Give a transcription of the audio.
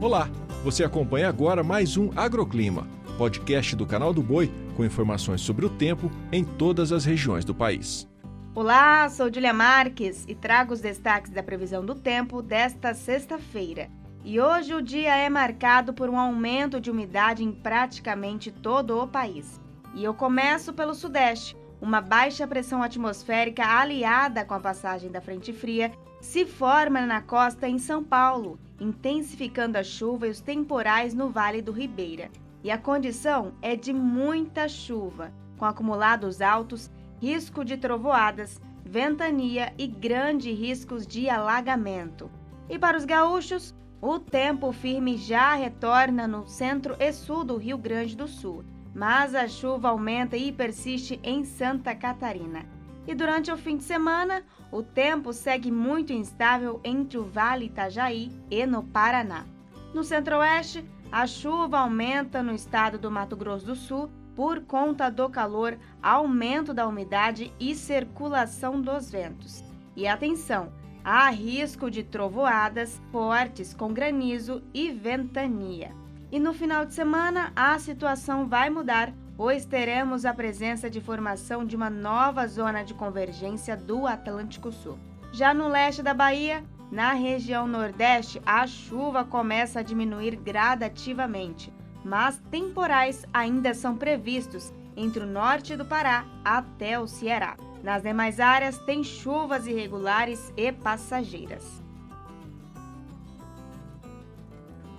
Olá, você acompanha agora mais um Agroclima, podcast do canal do Boi com informações sobre o tempo em todas as regiões do país. Olá, sou Julia Marques e trago os destaques da previsão do tempo desta sexta-feira. E hoje o dia é marcado por um aumento de umidade em praticamente todo o país. E eu começo pelo Sudeste. Uma baixa pressão atmosférica aliada com a passagem da frente fria se forma na costa em São Paulo, intensificando a chuva e os temporais no Vale do Ribeira. E a condição é de muita chuva, com acumulados altos, risco de trovoadas, ventania e grandes riscos de alagamento. E para os gaúchos, o tempo firme já retorna no centro e sul do Rio Grande do Sul, mas a chuva aumenta e persiste em Santa Catarina. E durante o fim de semana, o tempo segue muito instável entre o Vale Itajaí e no Paraná. No centro-oeste, a chuva aumenta no estado do Mato Grosso do Sul por conta do calor, aumento da umidade e circulação dos ventos. E atenção, há risco de trovoadas fortes com granizo e ventania. E no final de semana, a situação vai mudar pois teremos a presença de formação de uma nova zona de convergência do Atlântico Sul. Já no leste da Bahia, na região nordeste, a chuva começa a diminuir gradativamente, mas temporais ainda são previstos entre o norte do Pará até o Ceará. Nas demais áreas, tem chuvas irregulares e passageiras.